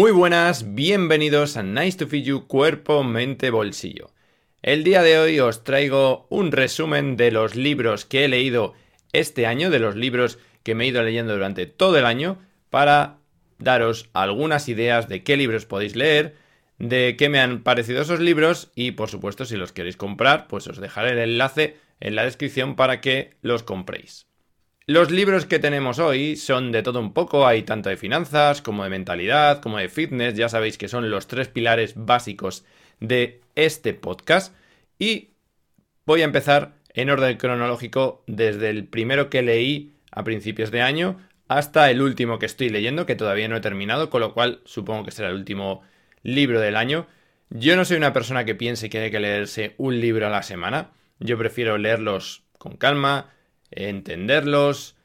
Muy buenas, bienvenidos a Nice to Feed You Cuerpo, Mente, Bolsillo. El día de hoy os traigo un resumen de los libros que he leído este año, de los libros que me he ido leyendo durante todo el año, para daros algunas ideas de qué libros podéis leer, de qué me han parecido esos libros y por supuesto si los queréis comprar, pues os dejaré el enlace en la descripción para que los compréis. Los libros que tenemos hoy son de todo un poco, hay tanto de finanzas como de mentalidad, como de fitness, ya sabéis que son los tres pilares básicos de este podcast. Y voy a empezar en orden cronológico desde el primero que leí a principios de año hasta el último que estoy leyendo, que todavía no he terminado, con lo cual supongo que será el último libro del año. Yo no soy una persona que piense que hay que leerse un libro a la semana, yo prefiero leerlos con calma, entenderlos,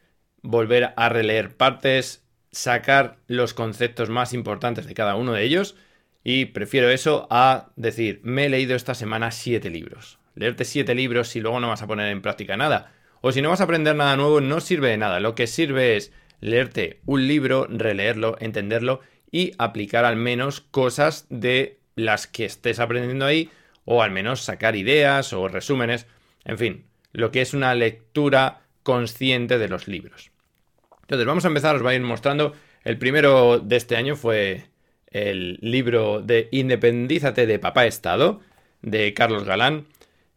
volver a releer partes, sacar los conceptos más importantes de cada uno de ellos y prefiero eso a decir, me he leído esta semana siete libros. Leerte siete libros si luego no vas a poner en práctica nada. O si no vas a aprender nada nuevo, no sirve de nada. Lo que sirve es leerte un libro, releerlo, entenderlo y aplicar al menos cosas de las que estés aprendiendo ahí, o al menos sacar ideas o resúmenes. En fin, lo que es una lectura consciente de los libros. Entonces, vamos a empezar, os voy a ir mostrando. El primero de este año fue el libro de Independízate de Papá Estado, de Carlos Galán.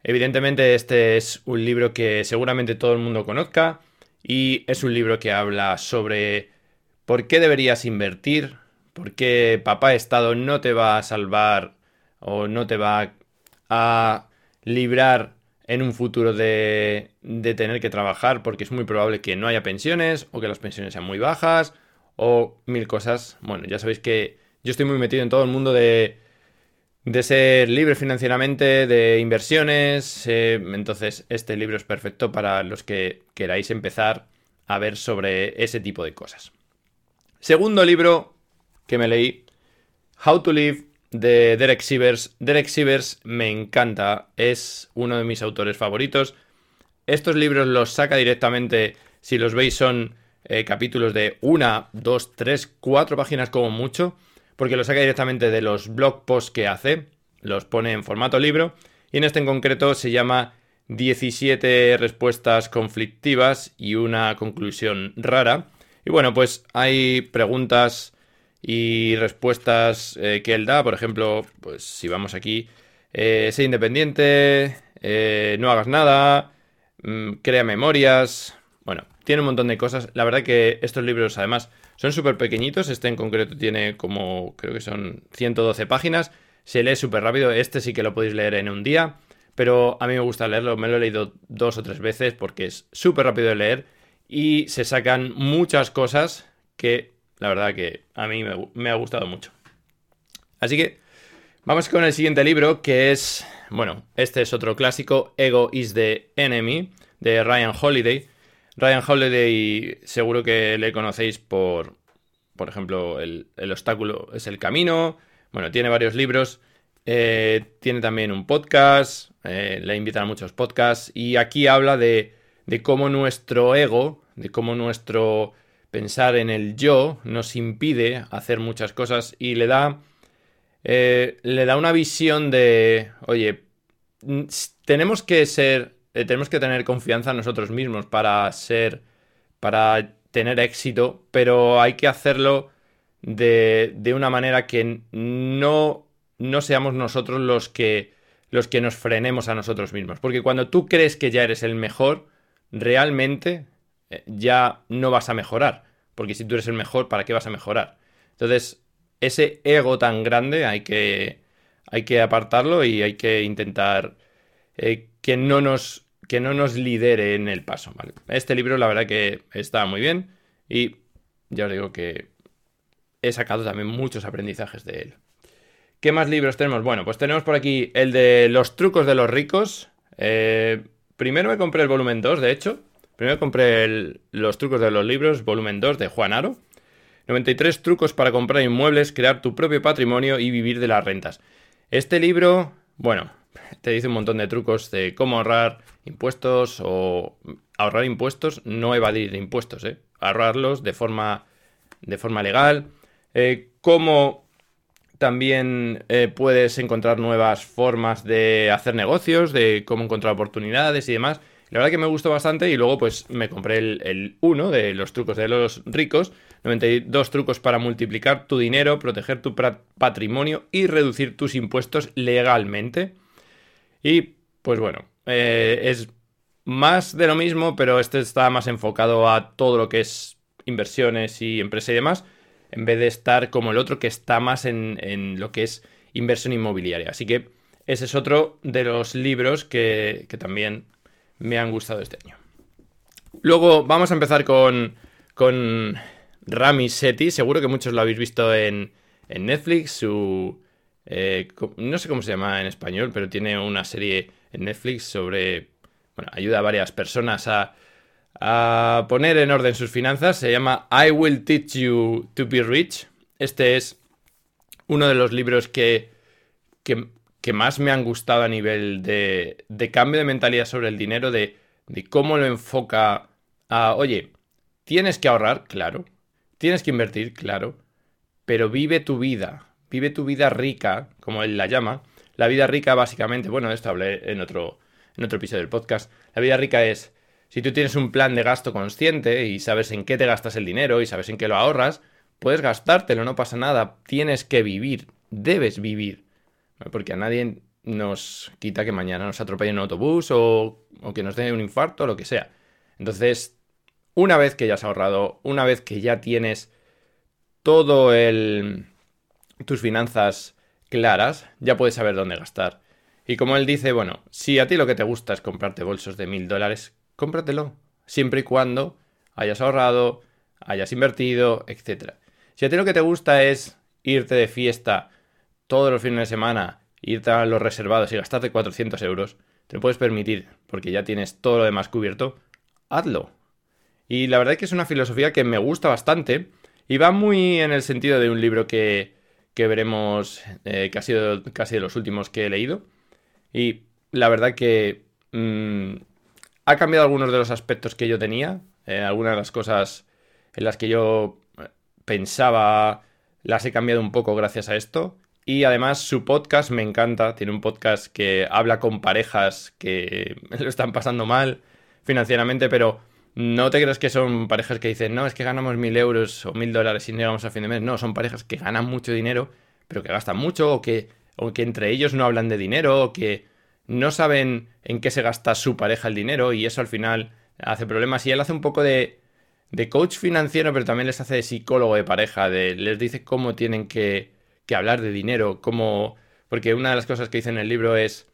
Evidentemente, este es un libro que seguramente todo el mundo conozca y es un libro que habla sobre por qué deberías invertir, por qué Papá Estado no te va a salvar o no te va a librar en un futuro de, de, tener que trabajar porque es muy probable que no haya pensiones o que las pensiones sean muy bajas o mil cosas. Bueno, ya sabéis que yo estoy muy metido en todo el mundo de, de ser libre financieramente, de inversiones. Eh, entonces, este libro es perfecto para los que queráis empezar a ver sobre ese tipo de cosas. Segundo libro que me leí, How to Live de Derek Sivers. Derek Sivers me encanta, es uno de mis autores favoritos. Estos libros los saca directamente, si los veis son eh, capítulos de una, dos, tres, cuatro páginas como mucho, porque los saca directamente de los blog posts que hace, los pone en formato libro, y en este en concreto se llama 17 respuestas conflictivas y una conclusión rara. Y bueno, pues hay preguntas y respuestas eh, que él da. Por ejemplo, pues si vamos aquí, eh, sé independiente, eh, no hagas nada, mm, crea memorias. Bueno, tiene un montón de cosas. La verdad que estos libros además son súper pequeñitos. Este en concreto tiene como, creo que son 112 páginas. Se lee súper rápido. Este sí que lo podéis leer en un día. Pero a mí me gusta leerlo. Me lo he leído dos o tres veces porque es súper rápido de leer. Y se sacan muchas cosas que la verdad que a mí me, ha gustado mucho. Así que vamos con el siguiente libro, que es, bueno, este es otro clásico, Ego is the Enemy, de Ryan Holiday. Ryan Holiday seguro que le conocéis por, por ejemplo, el, obstáculo es el camino. Bueno, tiene varios libros. Eh, tiene también un podcast. Eh, le invitan a muchos podcasts. Y aquí habla de, de cómo nuestro ego, de cómo nuestro pensar en el yo nos impide hacer muchas cosas y le da, eh, le da una visión de, oye, tenemos que ser, eh, tenemos que tener confianza en nosotros mismos para ser, para tener éxito, pero hay que hacerlo de, de una manera que no, no seamos nosotros los que, los que nos frenemos a nosotros mismos. Porque cuando tú crees que ya eres el mejor, realmente ya no vas a mejorar. Porque si tú eres el mejor, ¿para qué vas a mejorar? Entonces, ese ego tan grande hay que, hay que apartarlo y hay que intentar eh, que, no nos, que no nos lidere en el paso. Este libro, la verdad que está muy bien y ya os digo que he sacado también muchos aprendizajes de él. ¿Qué más libros tenemos? Bueno, pues tenemos por aquí el de Los trucos de los ricos. Eh, primero me compré el volumen 2, de hecho, Primero compré Los trucos de los libros, volumen 2 de Juan Aro. 93 trucos para comprar inmuebles, crear tu propio patrimonio y vivir de las rentas. Este libro, bueno, te dice un montón de trucos de cómo ahorrar impuestos o ahorrar impuestos, no evadir impuestos, ¿eh? ahorrarlos de forma, de forma legal, eh, cómo también eh, puedes encontrar nuevas formas de hacer negocios, de cómo encontrar oportunidades y demás. La verdad que me gustó bastante y luego pues me compré el 1 de los trucos de los ricos, 92 trucos para multiplicar tu dinero, proteger tu patrimonio y reducir tus impuestos legalmente. Y pues bueno, eh, es más de lo mismo, pero este está más enfocado a todo lo que es inversiones y empresa y demás, en vez de estar como el otro que está más en, lo que es inversión inmobiliaria. Así que ese es otro de los libros que, también me han gustado este año. Luego vamos a empezar con, con Rami Seti. Seguro que muchos lo habéis visto en, en Netflix. Su, eh, no sé cómo se llama en español, pero tiene una serie en Netflix sobre... Bueno, ayuda a varias personas a, a poner en orden sus finanzas. Se llama I Will Teach You to Be Rich. Este es uno de los libros que, que, más me han gustado a nivel de, cambio de mentalidad sobre el dinero, de, de cómo lo enfoca a, oye, tienes que ahorrar, claro, tienes que invertir, claro, pero vive tu vida, vive tu vida rica, como él la llama. La vida rica básicamente, bueno, esto hablé en otro, en otro episodio del podcast, la vida rica es si tú tienes un plan de gasto consciente y sabes en qué te gastas el dinero y sabes en qué lo ahorras, puedes gastártelo, no pasa nada. Tienes que vivir, debes vivir. Porque a nadie nos quita que mañana nos atropelle un autobús o, que nos dé un infarto o lo que sea. Entonces, una vez que ya has ahorrado, una vez que ya tienes todo el... tus finanzas claras, ya puedes saber dónde gastar. Y como él dice, bueno, si a ti lo que te gusta es comprarte bolsos de mil dólares, cómpratelo. Siempre y cuando hayas ahorrado, hayas invertido, etc. Si a ti lo que te gusta es irte de fiesta todos los fines de semana, irte a los reservados y gastarte 400 euros, te lo puedes permitir porque ya tienes todo lo demás cubierto, hazlo. Y la verdad es que es una filosofía que me gusta bastante y va muy en el sentido de un libro que, que veremos eh, que ha sido casi de los últimos que he leído. Y la verdad que mm, ha cambiado algunos de los aspectos que yo tenía, eh, algunas de las cosas en las que yo eh, pensaba las he cambiado un poco gracias a esto. Y además su podcast me encanta, tiene un podcast que habla con parejas que lo están pasando mal financieramente, pero no te creas que son parejas que dicen, no, es que ganamos mil euros o mil dólares y no llegamos a fin de mes. No, son parejas que ganan mucho dinero, pero que gastan mucho o que, o que entre ellos no hablan de dinero o que no saben en qué se gasta su pareja el dinero y eso al final hace problemas. Y él hace un poco de, de coach financiero, pero también les hace de psicólogo de pareja, de, les dice cómo tienen que, que hablar de dinero, cómo... Porque una de las cosas que dice en el libro es,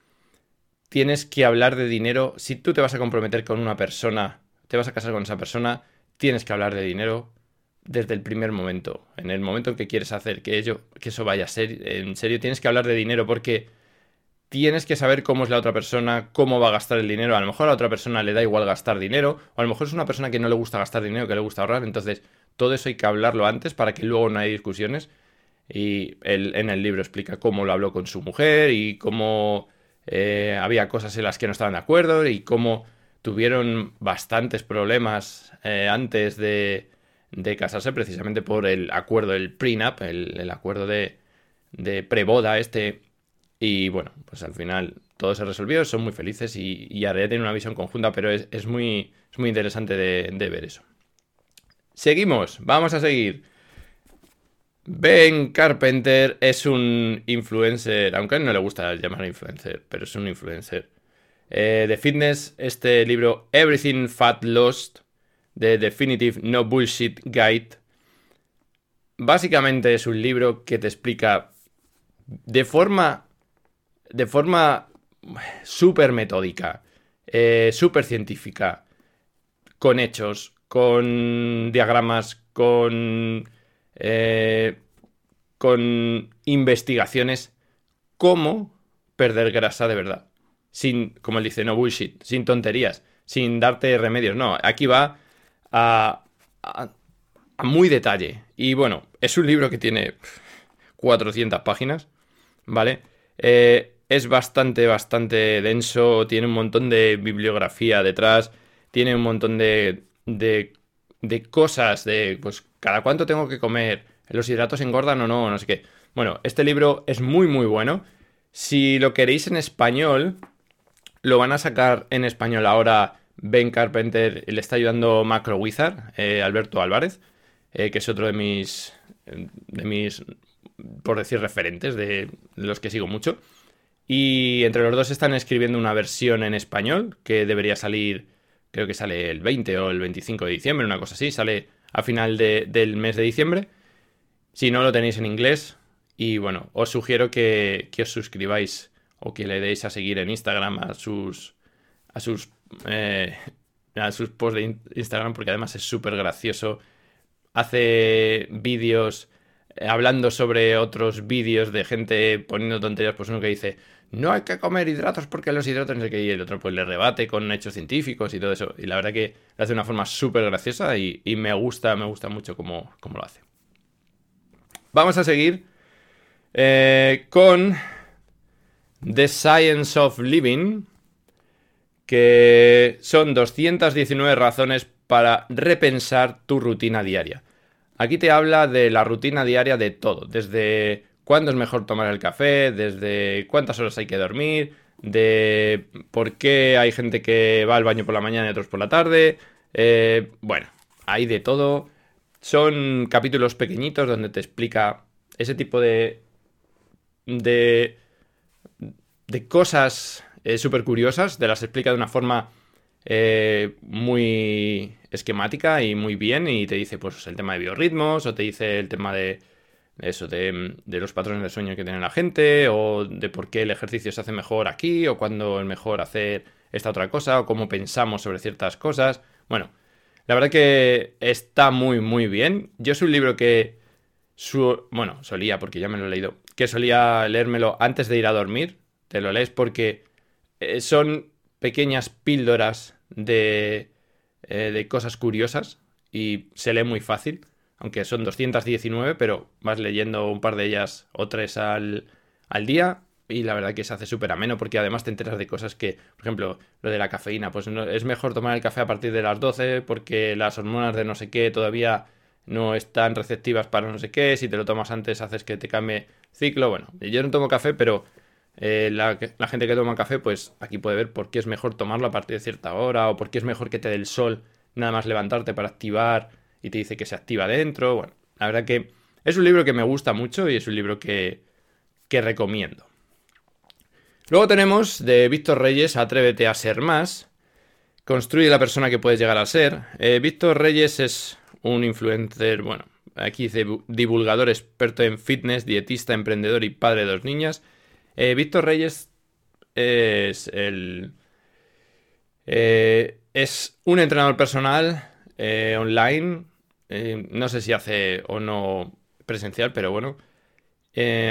tienes que hablar de dinero, si tú te vas a comprometer con una persona, te vas a casar con esa persona, tienes que hablar de dinero desde el primer momento, en el momento en que quieres hacer que, ello, que eso vaya a ser en serio, tienes que hablar de dinero porque tienes que saber cómo es la otra persona, cómo va a gastar el dinero. A lo mejor a la otra persona le da igual gastar dinero, o a lo mejor es una persona que no le gusta gastar dinero, que le gusta ahorrar. Entonces, todo eso hay que hablarlo antes para que luego no haya discusiones. Y él en el libro explica cómo lo habló con su mujer y cómo eh, había cosas en las que no estaban de acuerdo y cómo tuvieron bastantes problemas eh, antes de, de, casarse precisamente por el acuerdo, el prenup, el, el acuerdo de, de preboda este y bueno, pues al final todo se resolvió, son muy felices y, y tiene una visión conjunta, pero es, muy, muy interesante de, ver eso. Seguimos, vamos a seguir. Ben Carpenter es un influencer, aunque a él no le gusta llamar influencer, pero es un influencer. Eh, de fitness, este libro Everything Fat Lost, The Definitive No Bullshit Guide. Básicamente es un libro que te explica de forma de forma súper metódica, eh, súper científica, con hechos, con diagramas, con, eh, con investigaciones, cómo perder grasa de verdad. Sin, como él dice, no bullshit, sin tonterías, sin darte remedios. No, aquí va a, a, muy detalle. Y bueno, es un libro que tiene 400 páginas, ¿vale? Eh, es bastante, bastante denso, tiene un montón de bibliografía detrás, tiene un montón de, de, de cosas, de pues cada cuánto tengo que comer, los hidratos engordan o no, no sé qué. Bueno, este libro es muy muy bueno. Si lo queréis en español, lo van a sacar en español ahora Ben Carpenter, le está ayudando Macro Wizard, eh, Alberto Álvarez, eh, que es otro de mis, de mis, por decir, referentes, de los que sigo mucho. Y entre los dos están escribiendo una versión en español que debería salir, creo que sale el 20 o el 25 de diciembre, una cosa así, sale a final del mes de diciembre. Si no, lo tenéis en inglés. Y bueno, os sugiero que, os suscribáis o que le deis a seguir en Instagram a sus, a sus, eh, a sus posts de Instagram porque además es súper gracioso. Hace vídeos hablando sobre otros vídeos de gente poniendo tonterías, pues uno que dice, no hay que comer hidratos porque los hidratos no sé y el otro pues le rebate con hechos científicos y todo eso. Y la verdad que lo hace de una forma súper graciosa y, me gusta, me gusta mucho cómo, cómo, lo hace. Vamos a seguir eh, con The Science of Living, que son 219 razones para repensar tu rutina diaria. Aquí te habla de la rutina diaria de todo, desde cuándo es mejor tomar el café, desde cuántas horas hay que dormir, de por qué hay gente que va al baño por la mañana y otros por la tarde. Eh, bueno, hay de todo. Son capítulos pequeñitos donde te explica ese tipo de. de. de cosas eh, súper curiosas, te las explica de una forma eh, muy esquemática y muy bien y te dice pues el tema de biorritmos o te dice el tema de eso, de, los patrones de sueño que tiene la gente o de por qué el ejercicio se hace mejor aquí o cuándo es mejor hacer esta otra cosa o cómo pensamos sobre ciertas cosas. Bueno, la verdad que está muy muy bien. Yo es un libro que su, bueno, solía porque ya me lo he leído, que solía leérmelo antes de ir a dormir. Te lo lees porque eh, son pequeñas píldoras de, eh, de cosas curiosas y se lee muy fácil, aunque son 219, pero vas leyendo un par de ellas o tres al, al día y la verdad que se hace súper ameno porque además te enteras de cosas que, por ejemplo, lo de la cafeína, pues no, es mejor tomar el café a partir de las 12 porque las hormonas de no sé qué todavía no están receptivas para no sé qué, si te lo tomas antes haces que te cambie ciclo, bueno, yo no tomo café, pero eh, la, gente que toma café, pues aquí puede ver por qué es mejor tomarlo a partir de cierta hora o por qué es mejor que te dé el sol nada más levantarte para activar y te dice que se activa dentro. Bueno, la verdad que es un libro que me gusta mucho y es un libro que, que recomiendo. Luego tenemos de Víctor Reyes, Atrévete a ser más. Construye la persona que puedes llegar a ser. Eh, Víctor Reyes es un influencer, bueno, aquí dice divulgador experto en fitness, dietista, emprendedor y padre de dos niñas. Eh, Víctor Reyes es el. Eh, es un entrenador personal eh, online. no sé si hace o no presencial, pero bueno.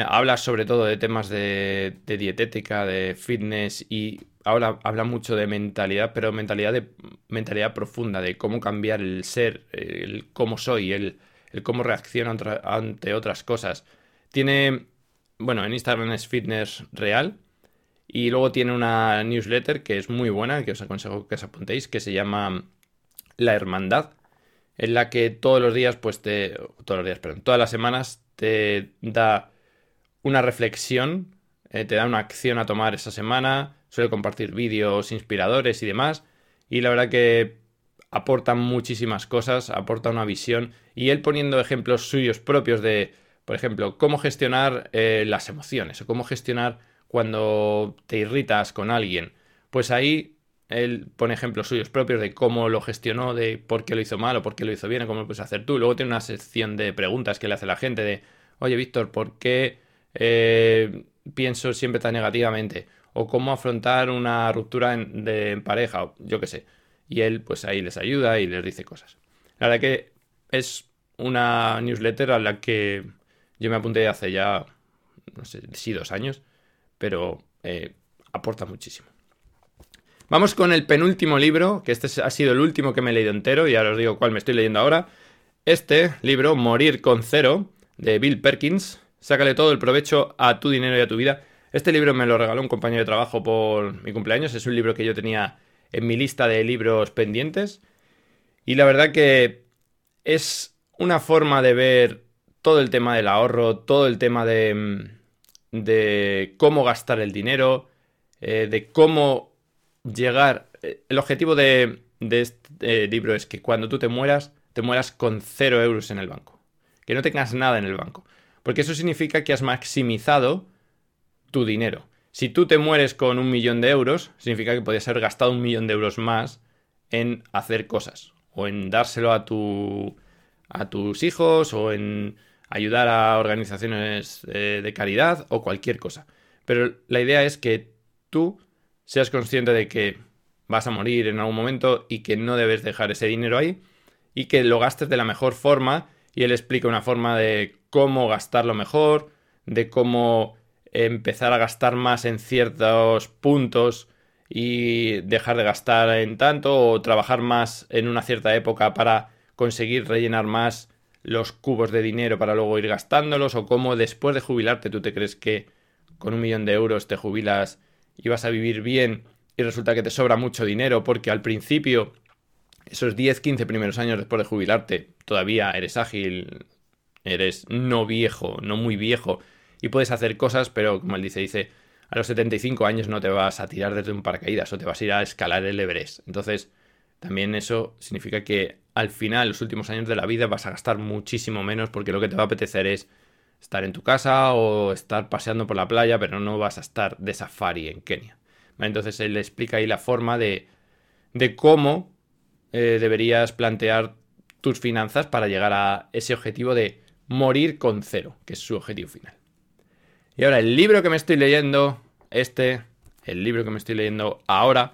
habla sobre todo de temas de, dietética, de fitness y habla mucho de mentalidad, pero mentalidad de mentalidad profunda, de cómo cambiar el ser, el cómo soy, el, el cómo reacciono ante otras cosas. Tiene bueno, en Instagram es Fitness Real. Y luego tiene una newsletter que es muy buena, que os aconsejo que os apuntéis, que se llama La Hermandad, en la que todos los días, pues te. Todos los días, perdón, todas las semanas te da una reflexión, eh, te da una acción a tomar esa semana, suele compartir vídeos inspiradores y demás. Y la verdad que aporta muchísimas cosas, aporta una visión. Y él poniendo ejemplos suyos propios de por ejemplo, cómo gestionar eh, las emociones o cómo gestionar cuando te irritas con alguien. Pues ahí él pone ejemplos suyos propios de cómo lo gestionó, de por qué lo hizo mal o por qué lo hizo bien, o cómo lo puedes hacer tú. Luego tiene una sección de preguntas que le hace la gente de, oye Víctor, ¿por qué eh, pienso siempre tan negativamente? O cómo afrontar una ruptura en, de, pareja, o yo qué sé. Y él pues ahí les ayuda y les dice cosas. La verdad que es una newsletter a la que yo me apunté hace ya, no sé, sí, dos años, pero eh, aporta muchísimo. Vamos con el penúltimo libro, que este ha sido el último que me he leído entero, y ahora os digo cuál me estoy leyendo ahora. Este libro, Morir con Cero, de Bill Perkins. Sácale todo el provecho a tu dinero y a tu vida. Este libro me lo regaló un compañero de trabajo por mi cumpleaños. Es un libro que yo tenía en mi lista de libros pendientes. Y la verdad que es una forma de ver todo el tema del ahorro, todo el tema de, de cómo gastar el dinero, eh, de cómo llegar... Eh, el objetivo de, este libro es que cuando tú te mueras, te mueras con cero euros en el banco. Que no tengas nada en el banco. Porque eso significa que has maximizado tu dinero. Si tú te mueres con un millón de euros, significa que podías haber gastado un millón de euros más en hacer cosas. O en dárselo a, tu, a tus hijos, o en ayudar a organizaciones de caridad, o cualquier cosa. Pero la idea es que tú seas consciente de que vas a morir en algún momento y que no debes dejar ese dinero ahí y que lo gastes de la mejor forma y él explica una forma de cómo gastarlo mejor, de cómo empezar a gastar más en ciertos puntos y dejar de gastar en tanto o trabajar más en una cierta época para conseguir rellenar más los cubos de dinero para luego ir gastándolos o cómo después de jubilarte tú te crees que con un millón de euros te jubilas y vas a vivir bien y resulta que te sobra mucho dinero porque al principio esos 10, 15 primeros años después de jubilarte todavía eres ágil, eres no viejo, no muy viejo y puedes hacer cosas, pero como él dice, dice, a los 75 años no te vas a tirar desde un paracaídas o te vas a ir a escalar el Everest. Entonces, también eso significa que al final, los últimos años de la vida, vas a gastar muchísimo menos porque lo que te va a apetecer es estar en tu casa o estar paseando por la playa, pero no vas a estar de safari en Kenia. Entonces él explica ahí la forma de, de cómo eh, deberías plantear tus finanzas para llegar a ese objetivo de morir con cero, que es su objetivo final. Y ahora, el libro que me estoy leyendo, este, el libro que me estoy leyendo ahora,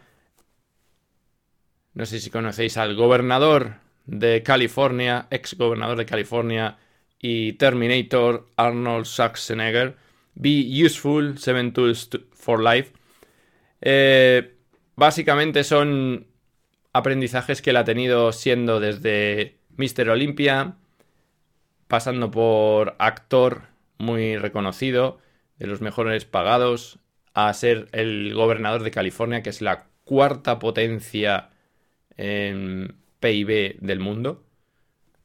no sé si conocéis al gobernador de California, ex gobernador de California y Terminator, Arnold Schwarzenegger, Be Useful, Seven Tools for Life. Eh, básicamente son aprendizajes que él ha tenido siendo desde Mr. Olympia, pasando por actor muy reconocido, de los mejores pagados, a ser el gobernador de California, que es la cuarta potencia en PIB del mundo,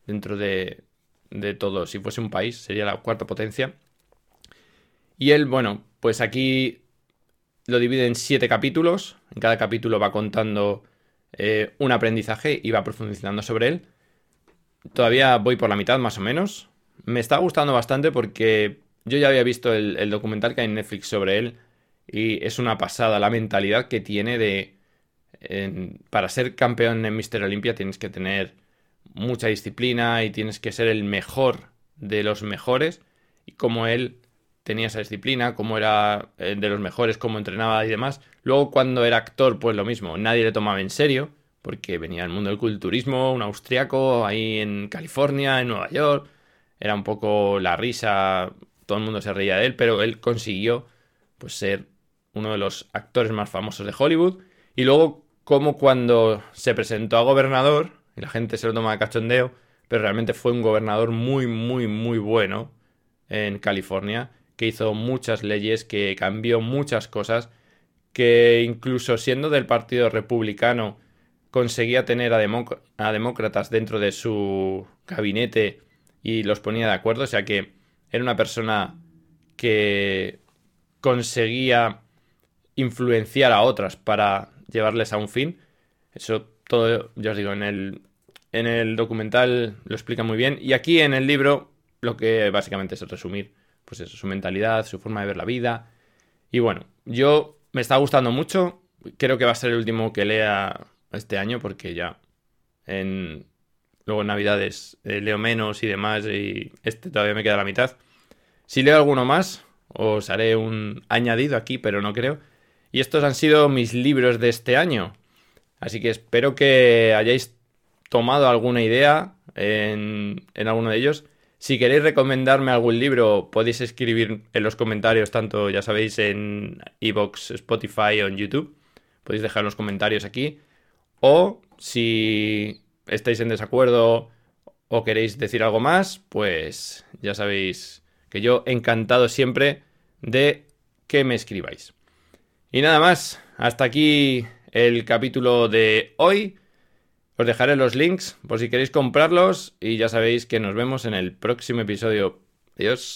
dentro de, de todo, si fuese un país, sería la cuarta potencia. Y él, bueno, pues aquí lo divide en siete capítulos, en cada capítulo va contando eh, un aprendizaje y va profundizando sobre él. Todavía voy por la mitad más o menos. Me está gustando bastante porque yo ya había visto el, documental que hay en Netflix sobre él y es una pasada la mentalidad que tiene de... para ser campeón en Mr. Olympia tienes que tener mucha disciplina y tienes que ser el mejor de los mejores y como él tenía esa disciplina, como era eh, de los mejores, cómo entrenaba y demás. Luego cuando era actor, pues lo mismo, nadie le tomaba en serio, porque venía del mundo del culturismo, un austriaco ahí en California, en Nueva York, era un poco la risa, todo el mundo se reía de él, pero él consiguió pues ser uno de los actores más famosos de Hollywood. Y luego, como cuando se presentó a gobernador, y la gente se lo toma de cachondeo, pero realmente fue un gobernador muy, muy, muy bueno en California, que hizo muchas leyes, que cambió muchas cosas, que incluso siendo del Partido Republicano conseguía tener a, a demócratas dentro de su gabinete y los ponía de acuerdo, o sea que era una persona que conseguía influenciar a otras para llevarles a un fin. Eso todo, ya os digo, en el, en el documental lo explica muy bien. Y aquí en el libro lo que básicamente es resumir, pues eso, su mentalidad, su forma de ver la vida. Y bueno, yo me está gustando mucho. Creo que va a ser el último que lea este año porque ya en luego en Navidades eh, leo menos y demás y este todavía me queda la mitad. Si leo alguno más, os haré un añadido aquí, pero no creo. Y estos han sido mis libros de este año. Así que espero que hayáis tomado alguna idea en, alguno de ellos. Si queréis recomendarme algún libro, podéis escribir en los comentarios, tanto ya sabéis en Evox, Spotify o en YouTube. Podéis dejar los comentarios aquí. O si estáis en desacuerdo o queréis decir algo más, pues ya sabéis que yo encantado siempre de que me escribáis. Y nada más, hasta aquí el capítulo de hoy. Os dejaré los links por si queréis comprarlos y ya sabéis que nos vemos en el próximo episodio. Adiós.